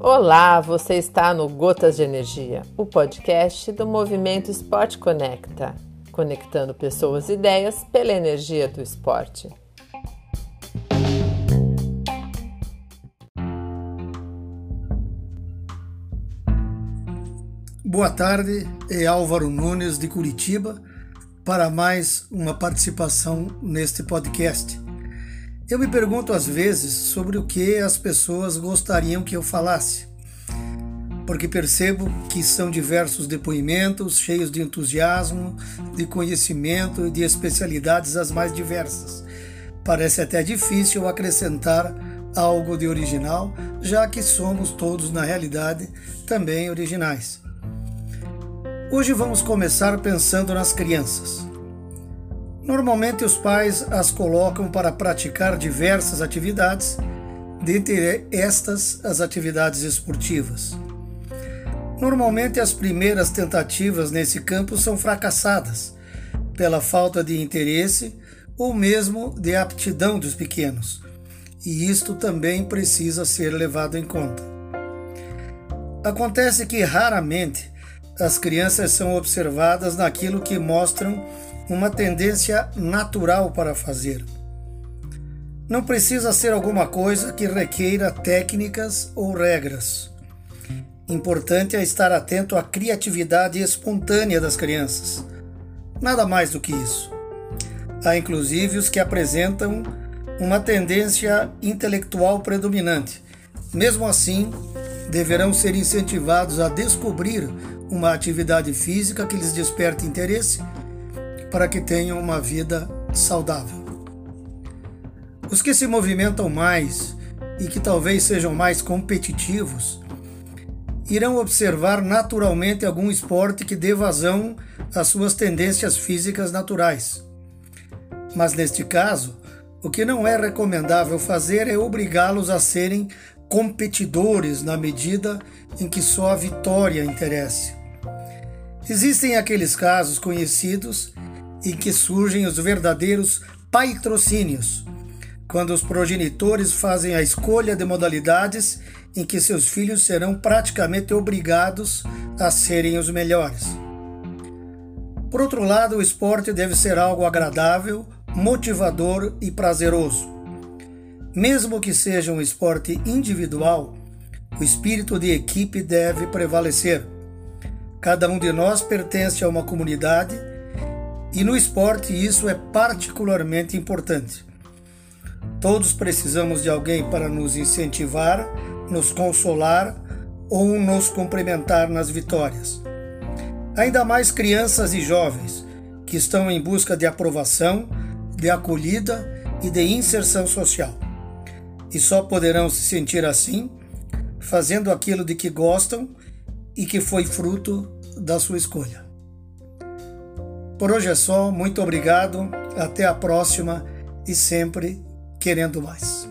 Olá, você está no Gotas de Energia, o podcast do Movimento Esporte Conecta, conectando pessoas e ideias pela energia do esporte. Boa tarde, é Álvaro Nunes de Curitiba para mais uma participação neste podcast. Eu me pergunto às vezes sobre o que as pessoas gostariam que eu falasse, porque percebo que são diversos depoimentos cheios de entusiasmo, de conhecimento e de especialidades as mais diversas. Parece até difícil acrescentar algo de original, já que somos todos, na realidade, também originais. Hoje vamos começar pensando nas crianças. Normalmente os pais as colocam para praticar diversas atividades, dentre estas as atividades esportivas. Normalmente as primeiras tentativas nesse campo são fracassadas pela falta de interesse ou mesmo de aptidão dos pequenos, e isto também precisa ser levado em conta. Acontece que raramente as crianças são observadas naquilo que mostram uma tendência natural para fazer. Não precisa ser alguma coisa que requeira técnicas ou regras. Importante é estar atento à criatividade espontânea das crianças. Nada mais do que isso. Há inclusive os que apresentam uma tendência intelectual predominante. Mesmo assim, deverão ser incentivados a descobrir uma atividade física que lhes desperte interesse para que tenham uma vida saudável. Os que se movimentam mais e que talvez sejam mais competitivos irão observar naturalmente algum esporte que dê vazão às suas tendências físicas naturais. Mas neste caso, o que não é recomendável fazer é obrigá-los a serem competidores na medida em que só a vitória interesse. Existem aqueles casos conhecidos em que surgem os verdadeiros patrocínios, quando os progenitores fazem a escolha de modalidades em que seus filhos serão praticamente obrigados a serem os melhores. Por outro lado, o esporte deve ser algo agradável, motivador e prazeroso. Mesmo que seja um esporte individual, o espírito de equipe deve prevalecer. Cada um de nós pertence a uma comunidade e no esporte isso é particularmente importante. Todos precisamos de alguém para nos incentivar, nos consolar ou nos cumprimentar nas vitórias. Ainda mais crianças e jovens que estão em busca de aprovação, de acolhida e de inserção social. E só poderão se sentir assim fazendo aquilo de que gostam e que foi fruto da sua escolha. Por hoje é só, muito obrigado, até a próxima e sempre querendo mais.